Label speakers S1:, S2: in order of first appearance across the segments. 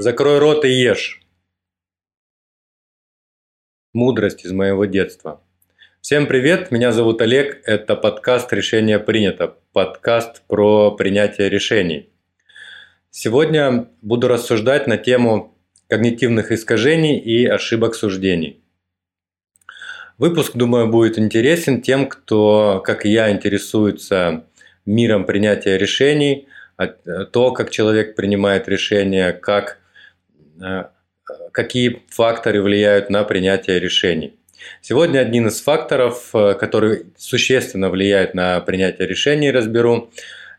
S1: Закрой рот и ешь. Мудрость из моего детства. Всем привет, меня зовут Олег, это подкаст «Решение принято», подкаст про принятие решений. Сегодня буду рассуждать на тему когнитивных искажений и ошибок суждений. Выпуск, думаю, будет интересен тем, кто, как и я, интересуется миром принятия решений, то, как человек принимает решения, как какие факторы влияют на принятие решений. Сегодня один из факторов, э, который существенно влияет на принятие решений, разберу.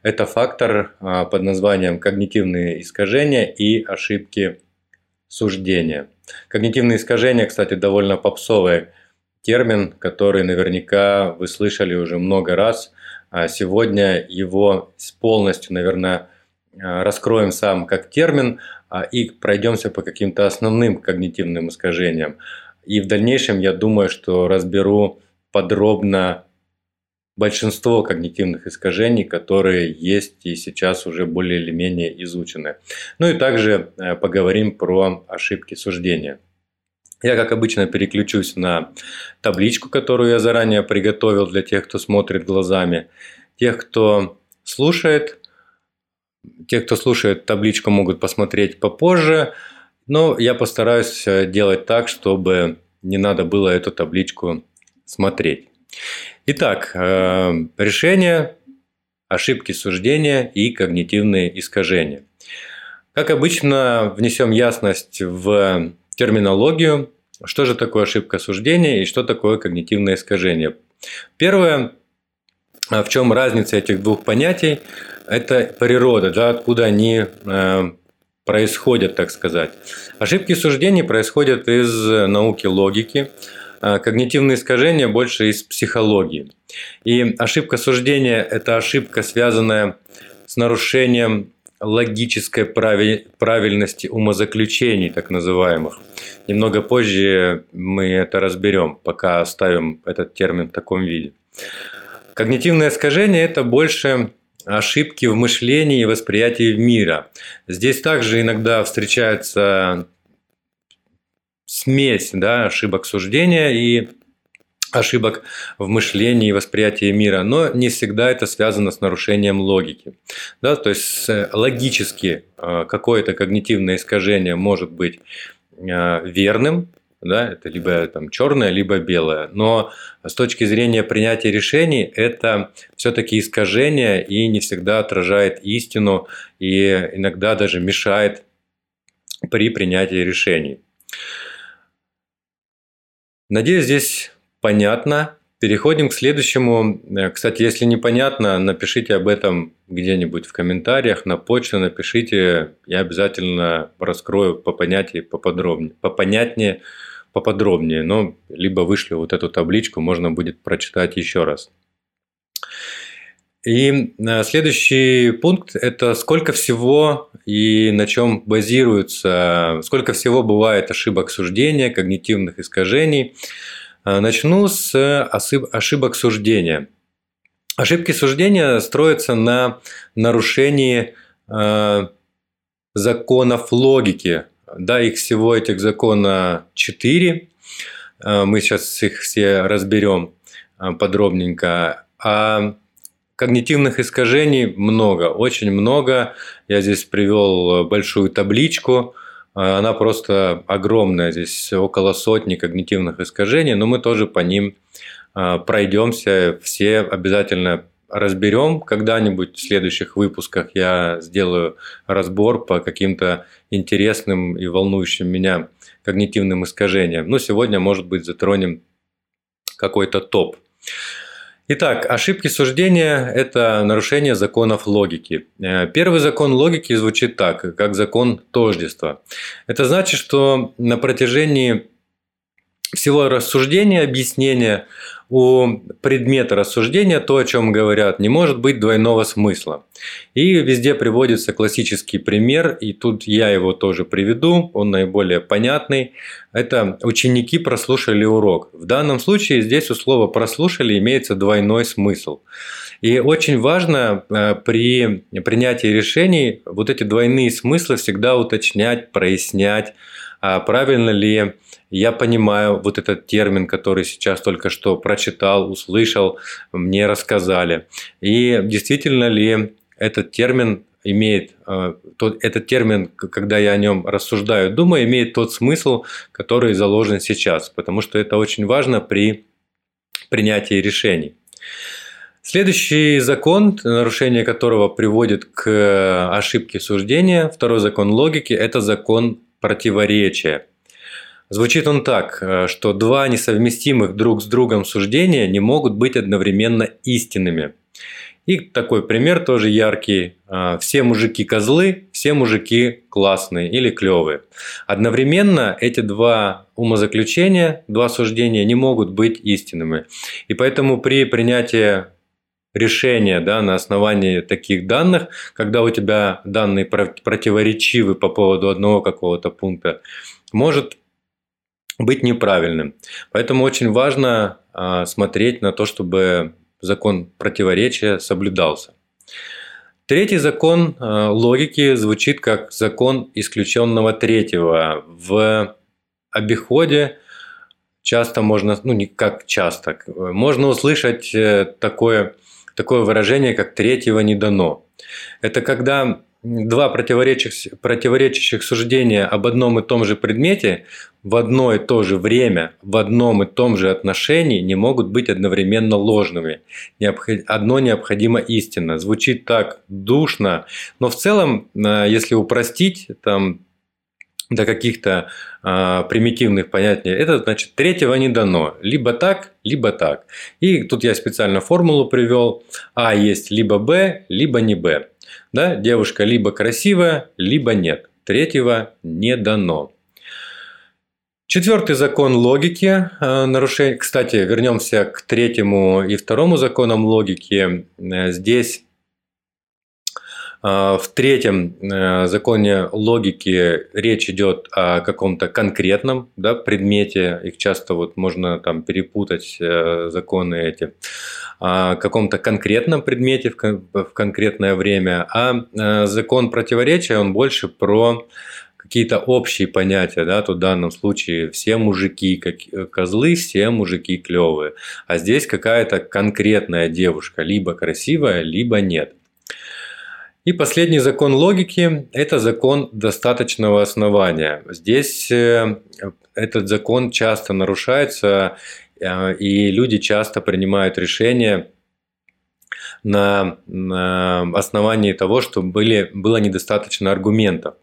S1: Это фактор э, под названием когнитивные искажения и ошибки суждения. Когнитивные искажения, кстати, довольно попсовый термин, который наверняка вы слышали уже много раз. А сегодня его полностью, наверное, раскроем сам как термин, а, и пройдемся по каким-то основным когнитивным искажениям. И в дальнейшем я думаю, что разберу подробно большинство когнитивных искажений, которые есть и сейчас уже более или менее изучены. Ну и также э, поговорим про ошибки суждения. Я, как обычно, переключусь на табличку, которую я заранее приготовил для тех, кто смотрит глазами. Тех, кто слушает, те, кто слушает табличку, могут посмотреть попозже, но я постараюсь э, делать так, чтобы не надо было эту табличку смотреть. Итак, э, решение, ошибки суждения и когнитивные искажения. Как обычно, внесем ясность в терминологию, что же такое ошибка суждения и что такое когнитивное искажение. Первое, в чем разница этих двух понятий, это природа, да, откуда они э, происходят, так сказать. Ошибки суждений происходят из науки логики, а когнитивные искажения больше из психологии. И ошибка суждения – это ошибка, связанная с нарушением логической правильности умозаключений, так называемых. Немного позже мы это разберем, пока оставим этот термин в таком виде. Когнитивное искажение – это больше ошибки в мышлении и восприятии мира. Здесь также иногда встречается смесь да, ошибок суждения и ошибок в мышлении и восприятии мира, но не всегда это связано с нарушением логики. Да, то есть логически э, какое-то когнитивное искажение может быть э, верным, да, это либо там черное, либо белое. Но с точки зрения принятия решений это все-таки искажение и не всегда отражает истину и иногда даже мешает при принятии решений. Надеюсь, здесь понятно. Переходим к следующему. Кстати, если непонятно, напишите об этом где-нибудь в комментариях, на почту напишите. Я обязательно раскрою по понятию поподробнее, попонятнее, поподробнее, но либо вышлю вот эту табличку, можно будет прочитать еще раз. И э, следующий пункт – это сколько всего и на чем базируется, сколько всего бывает ошибок суждения, когнитивных искажений. Э, начну с ошибок суждения. Ошибки суждения строятся на нарушении э, законов логики, да, их всего этих закона 4. Э, мы сейчас их все разберем э, подробненько. А когнитивных искажений много, очень много. Я здесь привел большую табличку. Э, она просто огромная. Здесь около сотни когнитивных искажений, но мы тоже по ним пройдемся. Все обязательно разберем когда-нибудь в следующих выпусках. Я сделаю разбор по каким-то интересным и волнующим меня когнитивным искажениям. Но сегодня, может быть, затронем какой-то топ. Итак, ошибки суждения – это нарушение законов логики. Э, первый закон логики звучит так, как закон тождества. Это значит, что на протяжении всего рассуждения, объяснения у предмета рассуждения, то, о чем говорят, не может быть двойного смысла. И везде приводится классический пример, и тут я его тоже приведу, он наиболее понятный. Это ученики прослушали урок. В данном случае здесь у слова «прослушали» имеется двойной смысл. И очень важно э, при принятии решений вот эти двойные смыслы всегда уточнять, прояснять, правильно ли я понимаю вот этот термин, который сейчас только что прочитал, услышал, мне рассказали. И действительно ли этот термин имеет э, тот, этот термин, когда я о нем рассуждаю, думаю, имеет тот смысл, который заложен сейчас, потому что это очень важно при принятии решений. Следующий закон, нарушение которого приводит к ошибке суждения, второй закон логики, это закон противоречия. Звучит он так, что два несовместимых друг с другом суждения не могут быть одновременно истинными. И такой пример тоже яркий. Все мужики козлы, все мужики классные или клевые. Одновременно эти два умозаключения, два суждения не могут быть истинными. И поэтому при принятии решение да, на основании таких данных, когда у тебя данные противоречивы по поводу одного какого-то пункта, может быть неправильным. Поэтому очень важно а, смотреть на то, чтобы закон противоречия соблюдался. Третий закон а, логики звучит как закон исключенного третьего. В обиходе часто можно, ну не как часто, можно услышать э, такое такое выражение, как «третьего не дано». Это когда два противоречащих, противоречащих суждения об одном и том же предмете в одно и то же время, в одном и том же отношении не могут быть одновременно ложными. Одно необходимо истинно. Звучит так душно, но в целом, э, если упростить, там до каких-то а, примитивных понятий, это значит третьего не дано. Либо так, либо так. И тут я специально формулу привел. А есть либо Б, либо не Б. Да? Девушка либо красивая, либо нет. Третьего не дано. Четвертый закон логики. А, нарушение. Кстати, вернемся к третьему и второму законам логики. Здесь а, в третьем э, законе логики речь идет о каком-то конкретном да, предмете, их часто вот можно там перепутать э, законы эти, о каком-то конкретном предмете в конкретное время, а э, закон противоречия, он больше про какие-то общие понятия, да, тут в данном случае все мужики как козлы, все мужики клевые, а здесь какая-то конкретная девушка, либо красивая, либо нет. И последний закон логики – это закон достаточного основания. Здесь э, этот закон часто нарушается, э, и люди часто принимают решения на, основании того, что были, было недостаточно аргументов.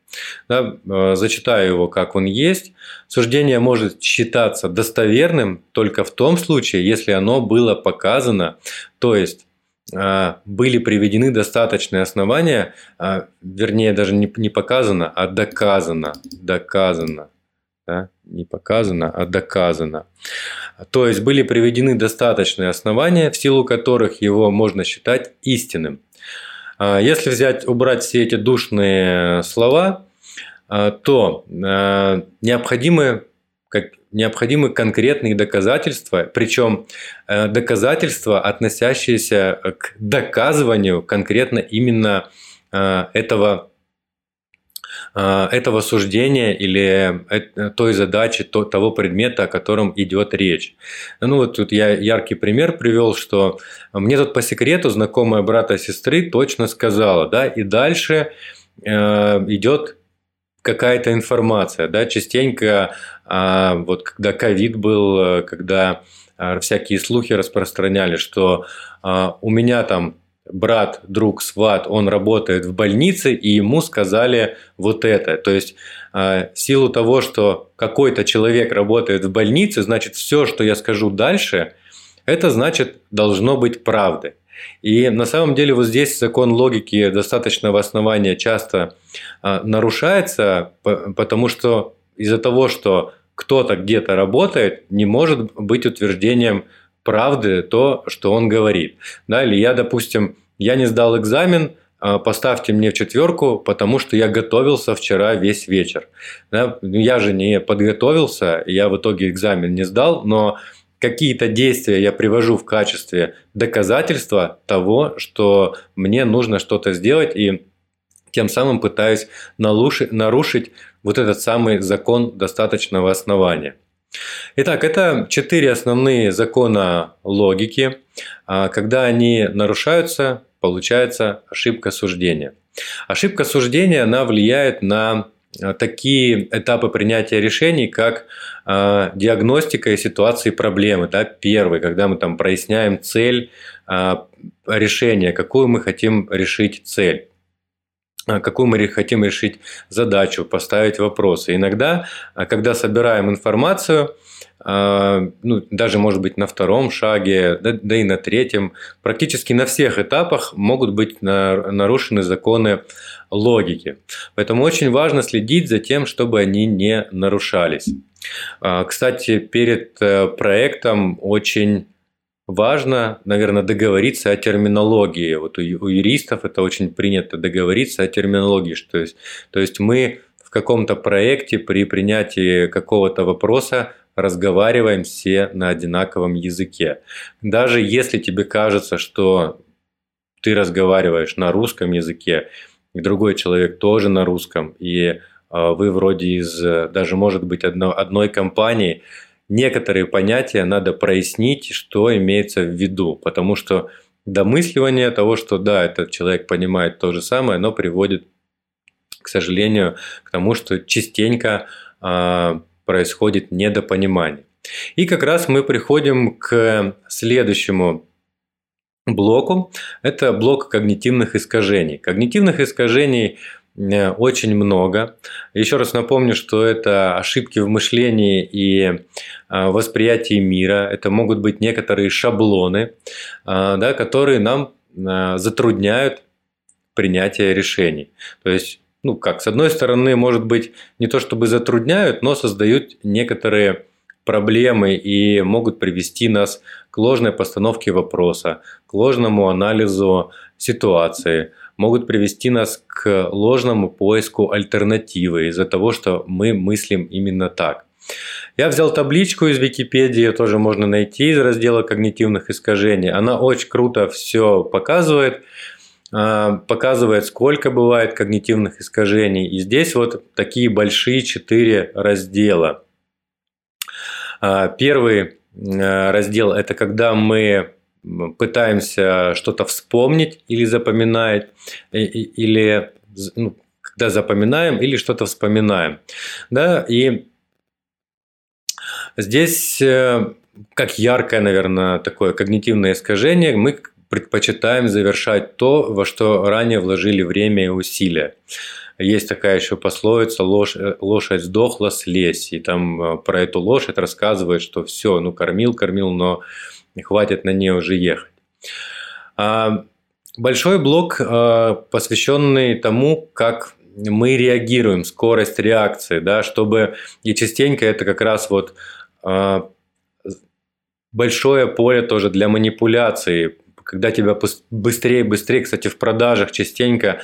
S1: Да, э, зачитаю его, как он есть. Суждение может считаться достоверным только в том случае, если оно было показано, то есть были приведены достаточные основания, а, вернее даже не, не показано, а доказано, доказано, да? не показано, а доказано. То есть были приведены достаточные основания, в силу которых его можно считать истинным. А, если взять, убрать все эти душные слова, то необходимы как необходимы конкретные доказательства, причем э, доказательства, относящиеся к доказыванию конкретно именно э, этого э, этого суждения или той задачи, того предмета, о котором идет речь. Ну вот тут я яркий пример привел, что мне тут по секрету знакомая брата сестры точно сказала, да, и дальше идет какая-то информация, да, частенько а, вот когда ковид был, когда а, всякие слухи распространяли, что а, у меня там брат, друг, сват, он работает в больнице, и ему сказали вот это. То есть, в силу того, что какой-то человек работает в больнице, значит, все, что я скажу дальше, это значит должно быть правдой. И на самом деле вот здесь закон логики достаточного основания часто нарушается, потому что из-за того, что кто-то где-то работает, не может быть утверждением правды то, что он говорит. Да, или я, допустим, я не сдал экзамен, а, поставьте мне в четверку, потому что я готовился вчера весь вечер. Да? Ну, я же не подготовился, я в итоге экзамен не сдал, но какие-то действия я привожу в качестве доказательства того, что мне нужно что-то сделать, и тем самым пытаюсь нарушить вот этот самый закон достаточного основания. Итак, это четыре основные закона логики. А, когда они нарушаются, получается ошибка суждения. Ошибка суждения, она влияет на такие этапы принятия решений, как э, диагностика и ситуации проблемы. Да? Первый, когда мы там проясняем цель э, решения, какую мы хотим решить цель какую мы хотим решить задачу, поставить вопросы. Иногда, когда собираем информацию, ну, даже, может быть, на втором шаге, да, да и на третьем, практически на всех этапах могут быть нарушены законы логики. Поэтому очень важно следить за тем, чтобы они не нарушались. А, кстати, перед э, проектом очень важно, наверное, договориться о терминологии. Вот у, юристов это очень принято договориться о терминологии. Что есть, то есть мы в каком-то проекте при принятии какого-то вопроса разговариваем все на одинаковом языке. Даже если тебе кажется, что ты разговариваешь на русском языке, и другой человек тоже на русском, и а, вы вроде из даже, может быть, одно, одной компании, некоторые понятия надо прояснить, что имеется в виду, потому что домысливание того, что да, этот человек понимает то же самое, оно приводит, к сожалению, к тому, что частенько а, происходит недопонимание. И как раз мы приходим к следующему блоку. Это блок когнитивных искажений. Когнитивных искажений э, очень много. Еще раз напомню, что это ошибки в мышлении и э, восприятии мира. Это могут быть некоторые шаблоны, э, да, которые нам затрудняют принятие решений. То есть ну как, с одной стороны, может быть, не то чтобы затрудняют, но создают некоторые проблемы и могут привести нас к ложной постановке вопроса, к ложному анализу ситуации, могут привести нас к ложному поиску альтернативы из-за того, что мы мыслим именно так. Я взял табличку из Википедии, ее тоже можно найти из раздела когнитивных искажений. Она очень круто все показывает. А, показывает, сколько бывает когнитивных искажений. И здесь вот такие большие четыре раздела. А, первый а, раздел – это когда мы пытаемся что-то вспомнить или запоминать, или ну, когда запоминаем или что-то вспоминаем. Да, и здесь э, как яркое, наверное, такое когнитивное искажение, мы предпочитаем завершать то, во что ранее вложили время и усилия. Есть такая еще пословица «лошадь, сдохла, слезь». И там э, про эту лошадь рассказывают, что все, ну кормил, кормил, но хватит на ней уже ехать. А большой блок, э, посвященный тому, как мы реагируем, скорость реакции, да, чтобы и частенько это как раз вот э, большое поле тоже для манипуляции, когда тебя быстрее быстрее, кстати, в продажах частенько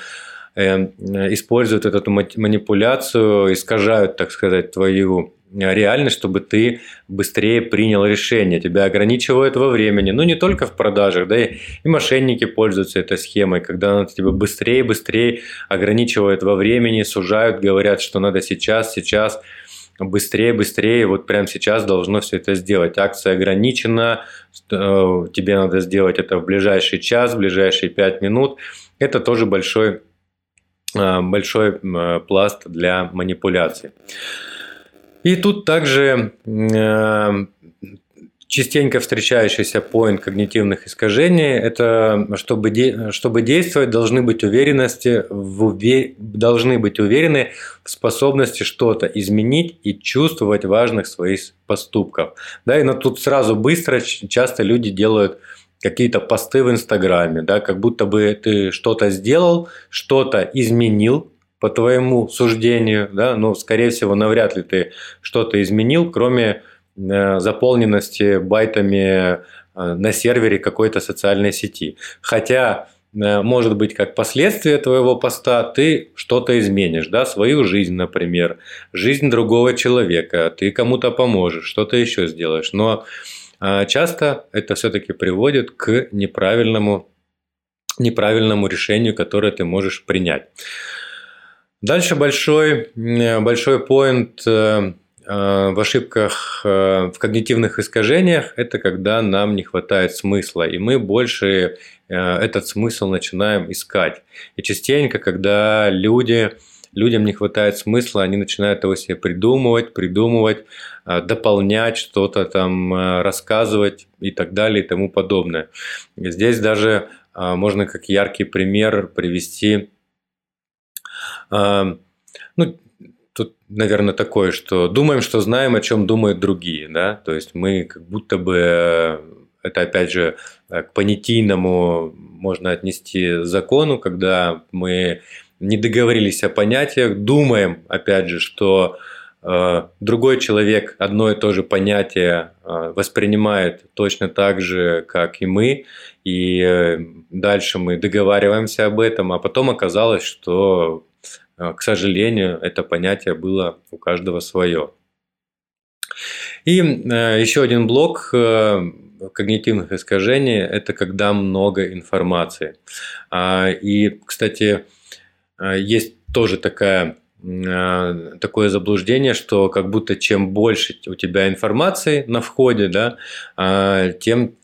S1: э, используют эту манипуляцию, искажают, так сказать, твою реальность, чтобы ты быстрее принял решение. Тебя ограничивают во времени. Ну, не только в продажах, да, и, и мошенники пользуются этой схемой, когда она тебя быстрее быстрее ограничивает во времени, сужают, говорят, что надо сейчас, сейчас быстрее, быстрее, вот прямо сейчас должно все это сделать. Акция ограничена, э, тебе надо сделать это в ближайший час, в ближайшие 5 минут. Это тоже большой, э, большой э, пласт для манипуляции. И тут также частенько встречающийся поинт когнитивных искажений – это чтобы, де, чтобы действовать, должны быть, уверенности в, должны быть уверены в способности что-то изменить и чувствовать важных своих поступков. Да, и но тут сразу быстро часто люди делают какие-то посты в Инстаграме, да, как будто бы ты что-то сделал, что-то изменил, по твоему суждению, да, но, скорее всего, навряд ли ты что-то изменил, кроме заполненности байтами на сервере какой-то социальной сети. Хотя может быть, как последствие твоего поста ты что-то изменишь, да, свою жизнь, например, жизнь другого человека, ты кому-то поможешь, что-то еще сделаешь. Но часто это все-таки приводит к неправильному, неправильному решению, которое ты можешь принять. Дальше большой, большой поинт э, э, в ошибках, э, в когнитивных искажениях – это когда нам не хватает смысла, и мы больше этот смысл начинаем искать. И частенько, когда люди, людям не хватает смысла, они начинают его себе придумывать, придумывать, дополнять что-то там, рассказывать и так далее и тому подобное. Здесь даже можно как яркий пример привести ну, тут, наверное, такое, что думаем, что знаем, о чем думают другие, да, то есть мы как будто бы, э, это опять же э, к понятийному можно отнести закону, когда мы не договорились о понятиях, думаем, опять же, что э, другой человек одно и то же понятие воспринимает точно так же, как и мы, и дальше мы договариваемся об этом, а потом оказалось, что к сожалению, это понятие было у каждого свое. И э, еще один блок э, когнитивных искажений – это когда много информации. А, и, кстати, э, есть тоже такая, такое заблуждение, что как будто чем больше у тебя информации на входе, да, а, тем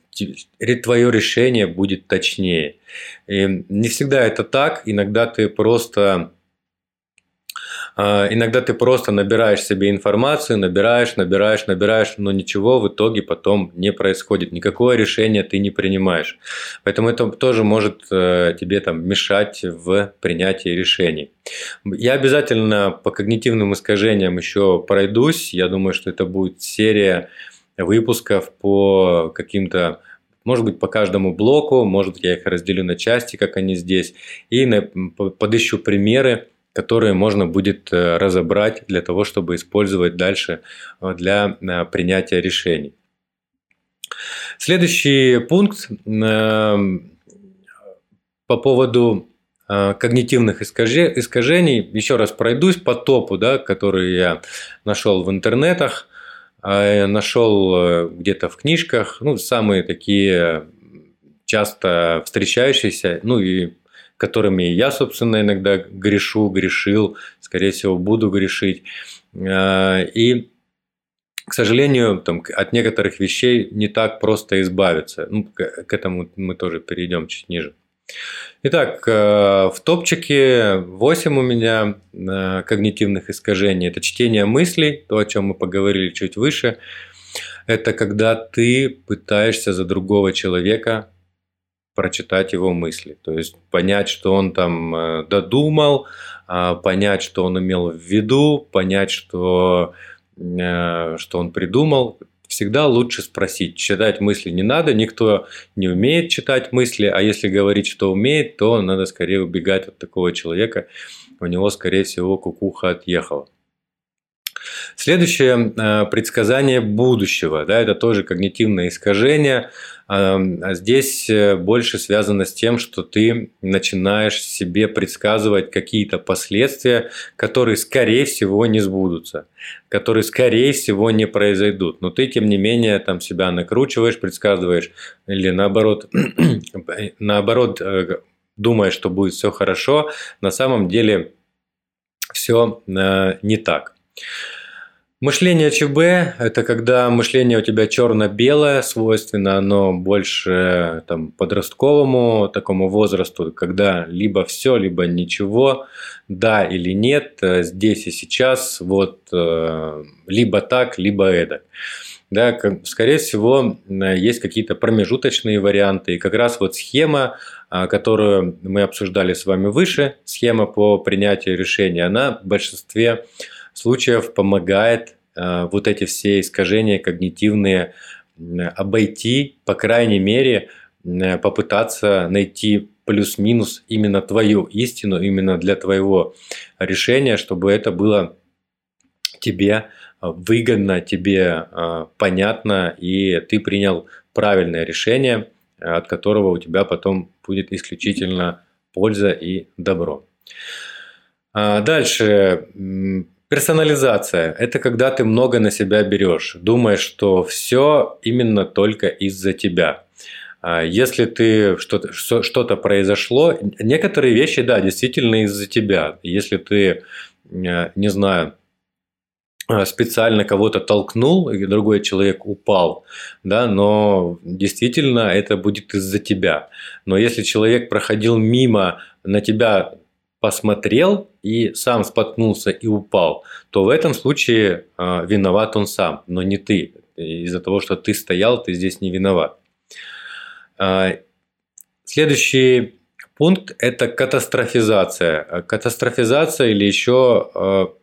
S1: твое решение будет точнее. И не всегда это так. Иногда ты просто а, иногда ты просто набираешь себе информацию, набираешь, набираешь, набираешь, но ничего в итоге потом не происходит. Никакое решение ты не принимаешь. Поэтому это тоже может э, тебе там мешать в принятии решений. Я обязательно по когнитивным искажениям еще пройдусь. Я думаю, что это будет серия выпусков по каким-то может быть, по каждому блоку, может, я их разделю на части, как они здесь, и подыщу примеры, которые можно будет э, разобрать для того, чтобы использовать дальше э, для э, принятия решений. Следующий пункт по поводу когнитивных искажений. Еще раз пройдусь по топу, да, который я нашел в интернетах, нашел где-то в книжках, ну, самые такие часто встречающиеся, ну и которыми я, собственно, иногда грешу, грешил, скорее всего, буду грешить. А, и, к сожалению, там, от некоторых вещей не так просто избавиться. Ну, к этому мы тоже перейдем чуть ниже. Итак, э, в топчике 8 у меня э, когнитивных искажений. Это чтение мыслей, то, о чем мы поговорили чуть выше. Это когда ты пытаешься за другого человека прочитать его мысли. То есть понять, что он там э, додумал, а, понять, что он имел в виду, понять, что, э, что он придумал. Всегда лучше спросить. Читать мысли не надо, никто не умеет читать мысли, а если говорить, что умеет, то надо скорее убегать от такого человека. У него, скорее всего, кукуха отъехала. Следующее э, предсказание будущего. Да, это тоже когнитивное искажение. А здесь э, больше связано с тем, что ты начинаешь себе предсказывать какие-то последствия, которые, скорее всего, не сбудутся, которые, скорее всего, не произойдут. Но ты, тем не менее, там себя накручиваешь, предсказываешь, или наоборот, наоборот э, думаешь, что будет все хорошо, на самом деле все не так. Мышление ЧБ – это когда мышление у тебя черно-белое, свойственно оно больше там, подростковому такому возрасту, когда либо все, либо ничего, да или нет, э, здесь и сейчас, вот э, либо так, либо это. Да, скорее всего, есть какие-то промежуточные варианты. И как раз вот схема, а, которую мы обсуждали с вами выше, схема по принятию решения, она в большинстве помогает э, вот эти все искажения когнитивные обойти, по крайней мере, попытаться найти плюс-минус именно твою истину, именно для твоего решения, чтобы это было тебе выгодно, тебе э, понятно, и ты принял правильное решение, от которого у тебя потом будет исключительно польза и добро. А дальше. Персонализация – это когда ты много на себя берешь, думаешь, что все именно только из-за тебя. А если ты что-то что произошло, некоторые вещи, да, действительно из-за тебя. Если ты, э, не знаю, э, специально кого-то толкнул, и другой человек упал, да, но действительно это будет из-за тебя. Но если человек проходил мимо, на тебя посмотрел и сам споткнулся и упал, то в этом случае э, виноват он сам, но не ты. Из-за того, что ты стоял, ты здесь не виноват. А, следующий пункт – это катастрофизация. Катастрофизация или еще а,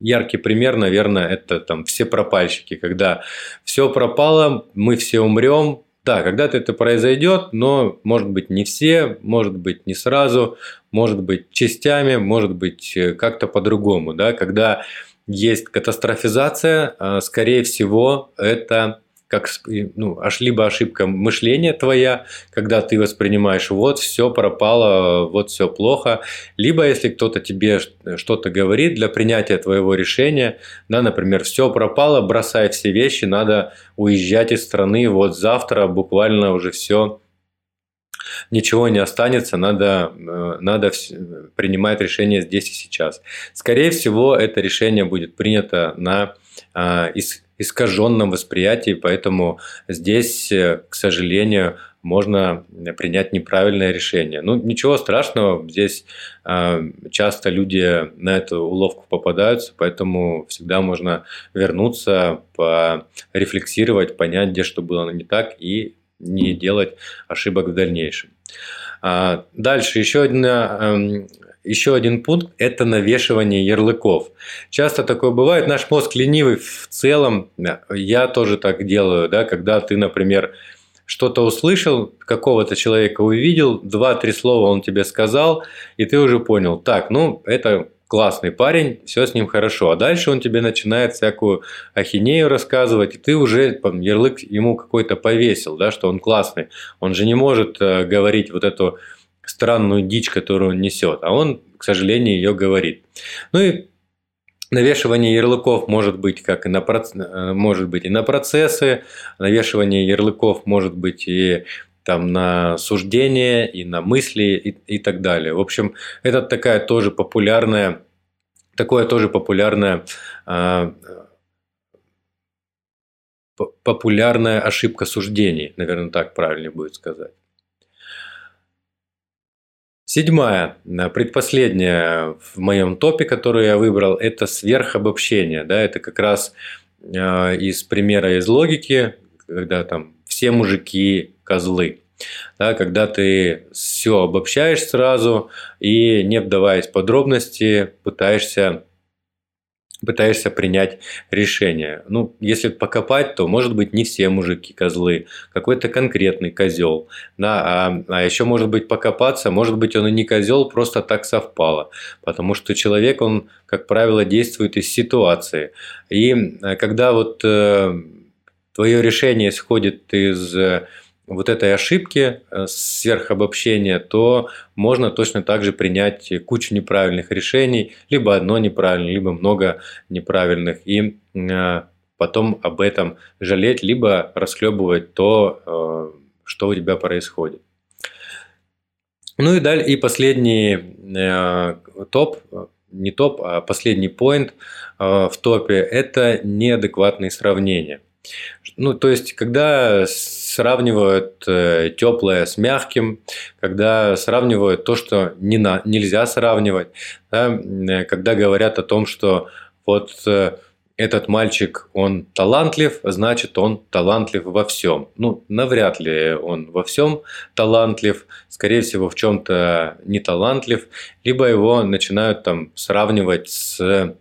S1: яркий пример, наверное, это там все пропальщики, когда все пропало, мы все умрем. Да, когда-то это произойдет, но может быть не все, может быть не сразу, может быть частями, может быть э, как-то по-другому. Да? Когда есть катастрофизация, а, скорее всего, это как ну, аж либо ошибка мышления твоя, когда ты воспринимаешь, вот все пропало, вот все плохо, либо если кто-то тебе что-то говорит для принятия твоего решения, да, например, все пропало, бросай все вещи, надо уезжать из страны, вот завтра буквально уже все ничего не останется, надо, э, надо принимать решение здесь и сейчас. Скорее всего, это решение будет принято на искаженном восприятии, поэтому здесь, э, к сожалению, можно принять неправильное решение. Ну, ничего страшного, здесь э, часто люди на эту уловку попадаются, поэтому всегда можно вернуться, порефлексировать, понять, где что было не так и не делать ошибок в дальнейшем. А дальше еще одна эм, еще один пункт – это навешивание ярлыков. Часто такое бывает. Наш мозг ленивый в целом. Я тоже так делаю, да, когда ты, например, что-то услышал, какого-то человека увидел, два-три слова он тебе сказал, и ты уже понял, так, ну, это классный парень, все с ним хорошо. А дальше он тебе начинает всякую ахинею рассказывать, и ты уже ярлык ему какой-то повесил, да, что он классный. Он же не может э, говорить вот эту странную дичь, которую он несет, а он, к сожалению, ее говорит. Ну и Навешивание ярлыков может быть как и на, э, может быть и на процессы, навешивание ярлыков может быть и там на суждения, и на мысли, и, и так далее. В общем, это такая тоже популярная, такое тоже популярная, э, популярная ошибка суждений, наверное, так правильно будет сказать. Седьмая, э, предпоследняя в моем топе, которую я выбрал, это сверхобобщение. Да, это как раз э, из примера из логики, когда там все мужики козлы. Да, когда ты все обобщаешь сразу и, не вдаваясь в подробности, пытаешься пытаешься принять решение. Ну, если покопать, то, может быть, не все мужики козлы, какой-то конкретный козел. Да, а, а еще, может быть, покопаться, может быть, он и не козел, просто так совпало. Потому что человек, он, как правило, действует из ситуации. И э, когда вот э, твое решение исходит из вот этой ошибки э, сверхобобщения, то можно точно так же принять кучу неправильных решений, либо одно неправильное, либо много неправильных, и э, потом об этом жалеть, либо расхлебывать то, э, что у тебя происходит. Ну и далее, и последний топ, не топ, а последний поинт в топе – это неадекватные сравнения. Ну, то есть, когда сравнивают э, теплое с мягким, когда сравнивают то, что не на, нельзя сравнивать, да, э, когда говорят о том, что вот э, этот мальчик, он талантлив, значит, он талантлив во всем. Ну, навряд ли он во всем талантлив, скорее всего, в чем-то не талантлив, либо его начинают там сравнивать с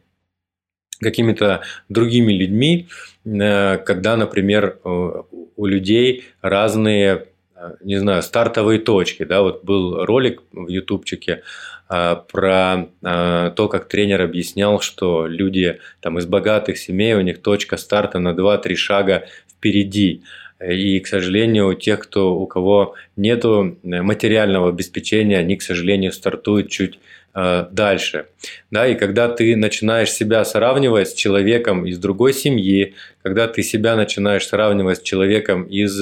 S1: какими-то другими людьми, э, когда, например, э, у людей разные, э, не знаю, стартовые точки. Да? Вот был ролик в ютубчике про то, как тренер объяснял, что люди там, из богатых семей, у них точка старта на 2-3 шага впереди. И, к сожалению, у тех, кто, у кого нет материального обеспечения, они, к сожалению, стартуют чуть дальше. Да, и когда ты начинаешь себя сравнивать с человеком из другой семьи, когда ты себя начинаешь сравнивать с человеком из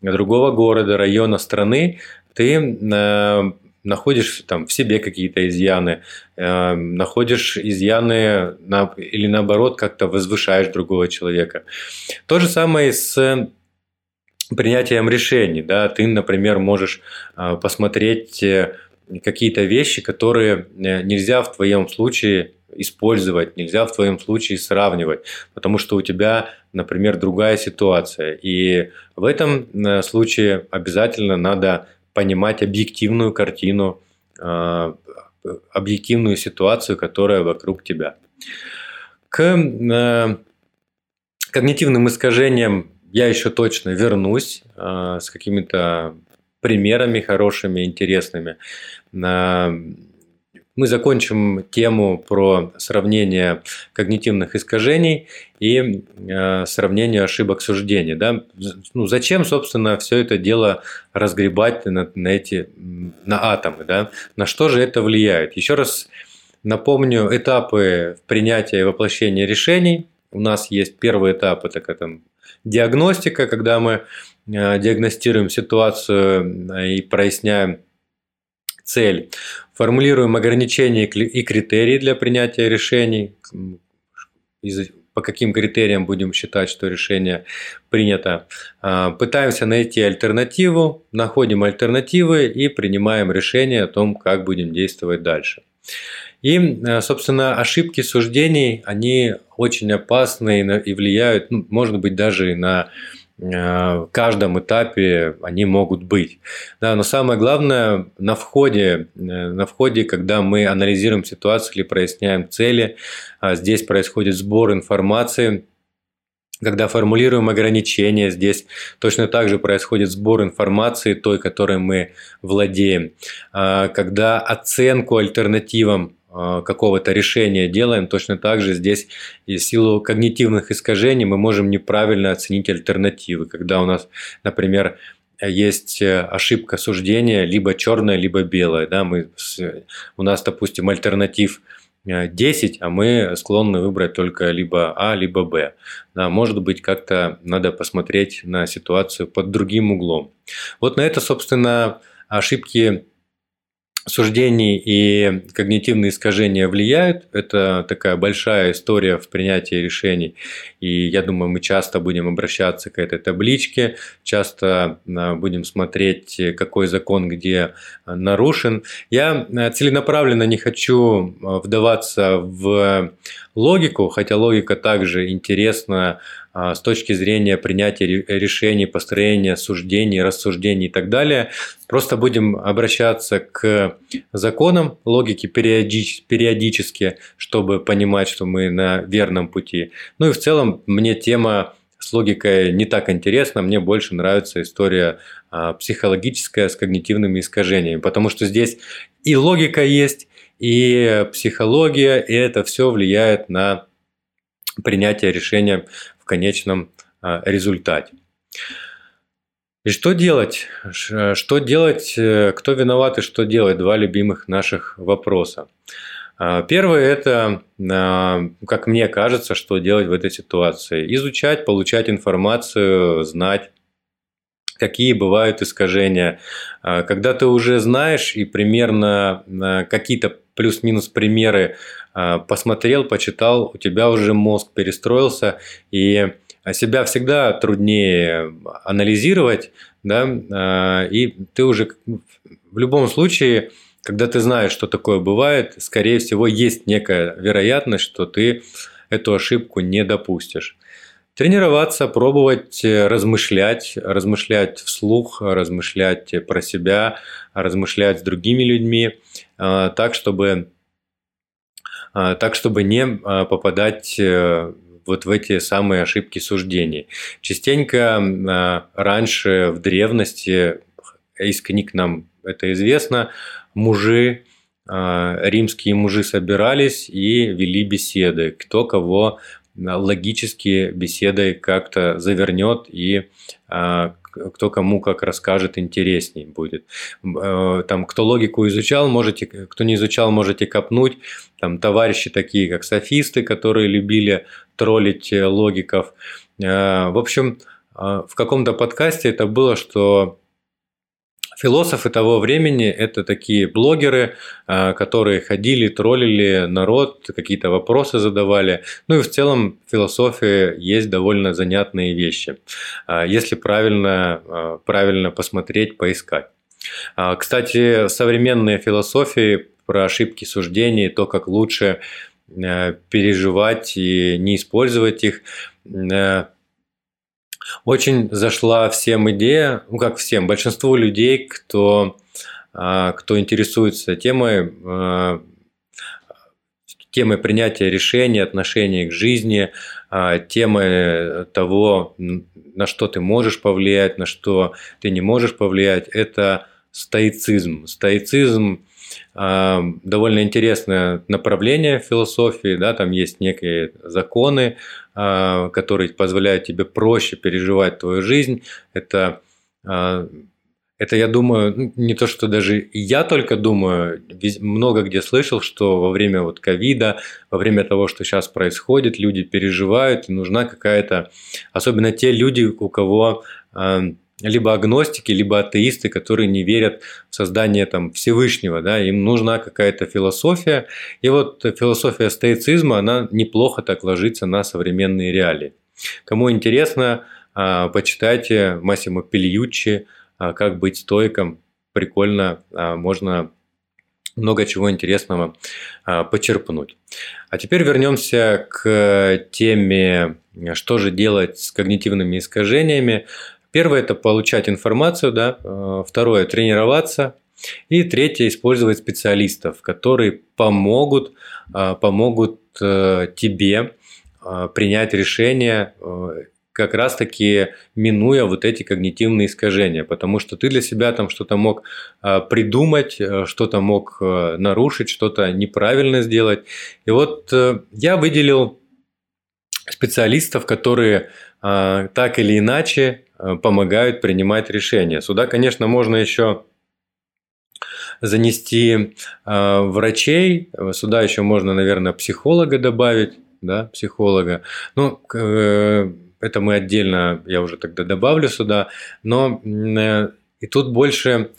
S1: другого города, района, страны, ты э, находишь там в себе какие-то изъяны, э, находишь изъяны на, или наоборот как-то возвышаешь другого человека. То же самое с принятием решений. Да? Ты, например, можешь э, посмотреть какие-то вещи, которые э, нельзя в твоем случае использовать, нельзя в твоем случае сравнивать, потому что у тебя, например, другая ситуация. И в этом э, случае обязательно надо понимать объективную картину, э, объективную ситуацию, которая вокруг тебя. К когнитивным искажениям я еще точно вернусь с какими-то примерами хорошими, интересными. Мы закончим тему про сравнение когнитивных искажений и э, сравнение ошибок суждения. Да? Ну, зачем, собственно, все это дело разгребать на, на эти на атомы? Да? На что же это влияет? Еще раз напомню этапы принятия и воплощения решений. У нас есть первый этап, это как там, диагностика, когда мы диагностируем ситуацию э, и проясняем цель, формулируем ограничения и критерии для принятия решений, по каким критериям будем считать, что решение принято. Э, пытаемся найти альтернативу, находим альтернативы и принимаем решение о том, как будем действовать дальше. И, собственно, ошибки суждений, они очень опасны и влияют, ну, может быть, даже и на Э, в каждом этапе они могут быть. Да, но самое главное, на входе, э, на входе, когда мы анализируем ситуацию или проясняем цели, а здесь происходит сбор информации, когда формулируем ограничения, здесь точно так же происходит сбор информации, той, которой мы владеем. А когда оценку альтернативам какого-то решения делаем, точно так же здесь и в силу когнитивных искажений мы можем неправильно оценить альтернативы. Когда у нас, например, есть э, ошибка суждения, либо черная, либо белая. Да, мы, у нас, допустим, альтернатив 10, э, а мы склонны выбрать только либо А, либо Б. Да, может быть, как-то надо посмотреть на ситуацию под другим углом. Вот на это, собственно, ошибки суждений и когнитивные искажения влияют. Это такая большая история в принятии решений. И я думаю, мы часто будем обращаться к этой табличке, часто а, будем смотреть, какой закон где нарушен. Я а, целенаправленно не хочу а, вдаваться в логику, хотя логика также интересна с точки зрения принятия решений, построения суждений, рассуждений и так далее. Просто будем обращаться к законам логики периодически, чтобы понимать, что мы на верном пути. Ну и в целом мне тема с логикой не так интересна, мне больше нравится история психологическая с когнитивными искажениями, потому что здесь и логика есть, и психология, и это все влияет на принятие решения в конечном а, результате. И что делать? Что делать? Э, кто виноват и что делать? Два любимых наших вопроса. А, первое – это, а, как мне кажется, что делать в этой ситуации. Изучать, получать информацию, знать, какие бывают искажения. Когда ты уже знаешь и примерно какие-то плюс-минус примеры а, посмотрел, почитал, у тебя уже мозг перестроился, и себя всегда труднее анализировать, да, а, и ты уже в любом случае, когда ты знаешь, что такое бывает, скорее всего, есть некая вероятность, что ты эту ошибку не допустишь. Тренироваться, пробовать размышлять, размышлять вслух, размышлять про себя, размышлять с другими людьми, а, так, чтобы, а, так, чтобы не а, попадать э, вот в эти самые ошибки суждений. Частенько раньше в древности, из книг нам это известно, мужи, римские мужи собирались и вели беседы, кто кого логически беседой как-то завернет и кто кому как расскажет интересней будет. Э, там, кто логику изучал, можете, кто не изучал, можете копнуть. Там товарищи такие, как софисты, которые любили троллить э, логиков. Э, в общем, в каком-то подкасте это было, что Философы того времени – это такие блогеры, а, которые ходили, троллили народ, какие-то вопросы задавали. Ну и в целом в философии есть довольно занятные вещи, а, если правильно, а, правильно посмотреть, поискать. Кстати, современные философии про ошибки суждений, то, как лучше переживать и не использовать их, очень зашла всем идея, ну как всем, большинству людей, кто, а, кто интересуется темой, а, темой принятия решений, отношения к жизни, а, темой того, на что ты можешь повлиять, на что ты не можешь повлиять, это стоицизм. Стоицизм довольно интересное направление философии, да, там есть некие законы, а, которые позволяют тебе проще переживать твою жизнь. Это, а, это я думаю, ну, не то, что даже я только думаю, много где слышал, что во время вот ковида, во время того, что сейчас происходит, люди переживают, и нужна какая-то, особенно те люди, у кого а, либо агностики, либо атеисты, которые не верят в создание там, Всевышнего, да, им нужна какая-то философия. И вот философия стоицизма, она неплохо так ложится на современные реалии. Кому интересно, а, почитайте Массимо Пильюччи а, «Как быть стойком». Прикольно, а, можно много чего интересного почерпнуть. А теперь вернемся к теме, что же делать с когнитивными искажениями. Первое – это получать информацию, да. Э, второе – тренироваться. И третье – использовать специалистов, которые помогут, э, помогут э, тебе принять решение как раз-таки минуя вот эти когнитивные искажения, потому что ты для себя там что-то мог придумать, что-то мог нарушить, что-то неправильно сделать. И вот я выделил специалистов, которые так или иначе Э, помогают принимать решения. Сюда, конечно, можно еще занести э, врачей, сюда еще можно, наверное, психолога добавить, да, психолога. Ну, э, это мы отдельно, я уже тогда добавлю сюда, но и тут больше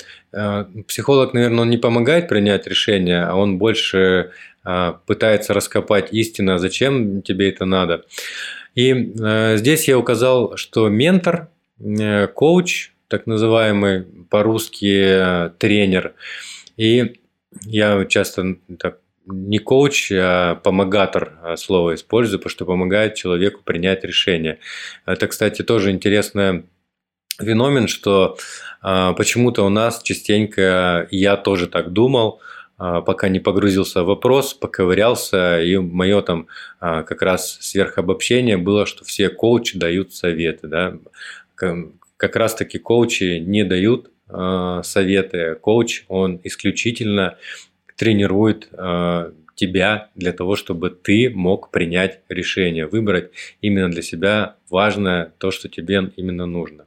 S1: психолог, наверное, он не помогает принять решение, а он больше пытается раскопать истину, зачем тебе это надо. И здесь я указал, что ментор Э, коуч, так называемый по-русски э, тренер. И я часто так не коуч, а помогатор а, слово использую, потому что помогает человеку принять решение. Это, кстати, тоже интересный феномен, что а, почему-то у нас частенько, я тоже так думал, а, пока не погрузился в вопрос, поковырялся, и мое там как раз сверхобобщение было, что все коучи дают советы. Да? как раз-таки коучи не дают советы. Коуч, он исключительно тренирует тебя для того, чтобы ты мог принять решение, выбрать именно для себя важное, то, что тебе именно нужно.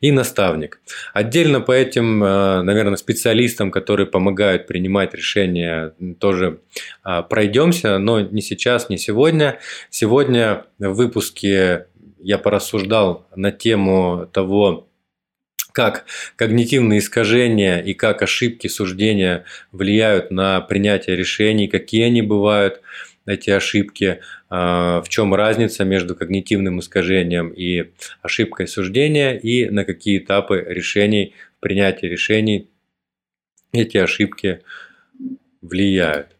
S1: И наставник. Отдельно по этим, э, наверное, специалистам, которые помогают принимать решения, тоже пройдемся, но не сейчас, не сегодня. Сегодня в выпуске я порассуждал на тему того, как когнитивные искажения и как ошибки суждения влияют на принятие решений, какие они бывают, эти ошибки, а, в чем разница между когнитивным искажением и ошибкой суждения, и на какие этапы решений, принятия решений эти ошибки влияют.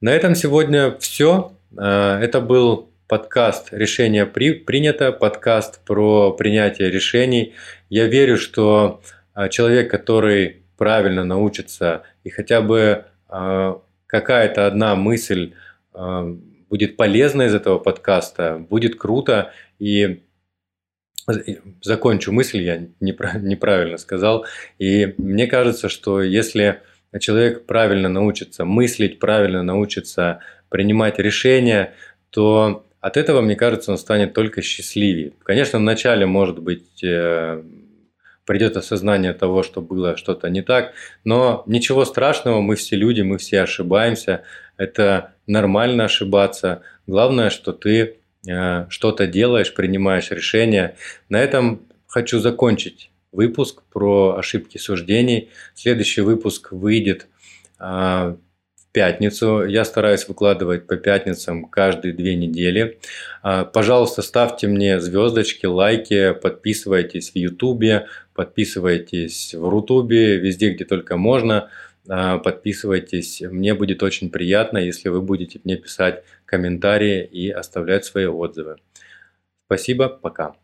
S1: На этом сегодня все. А, это был подкаст «Решение при, принято», подкаст про принятие решений. Я верю, что а, человек, который правильно научится и хотя бы а, какая-то одна мысль а, будет полезна из этого подкаста, будет круто. И закончу мысль, я неправильно сказал. И мне кажется, что если человек правильно научится мыслить, правильно научится принимать решения, то от этого, мне кажется, он станет только счастливее. Конечно, вначале, может быть, э, придет осознание того, что было что-то не так, но ничего страшного, мы все люди, мы все ошибаемся, это нормально ошибаться. Главное, что ты э, что-то делаешь, принимаешь решения. На этом хочу закончить выпуск про ошибки суждений. Следующий выпуск выйдет в пятницу. Я стараюсь выкладывать по пятницам каждые две недели. А, пожалуйста, ставьте мне звездочки, лайки, подписывайтесь в Ютубе, подписывайтесь в Рутубе, везде, где только можно. А, подписывайтесь. Мне будет очень приятно, если вы будете мне писать комментарии и оставлять свои отзывы. Спасибо, пока.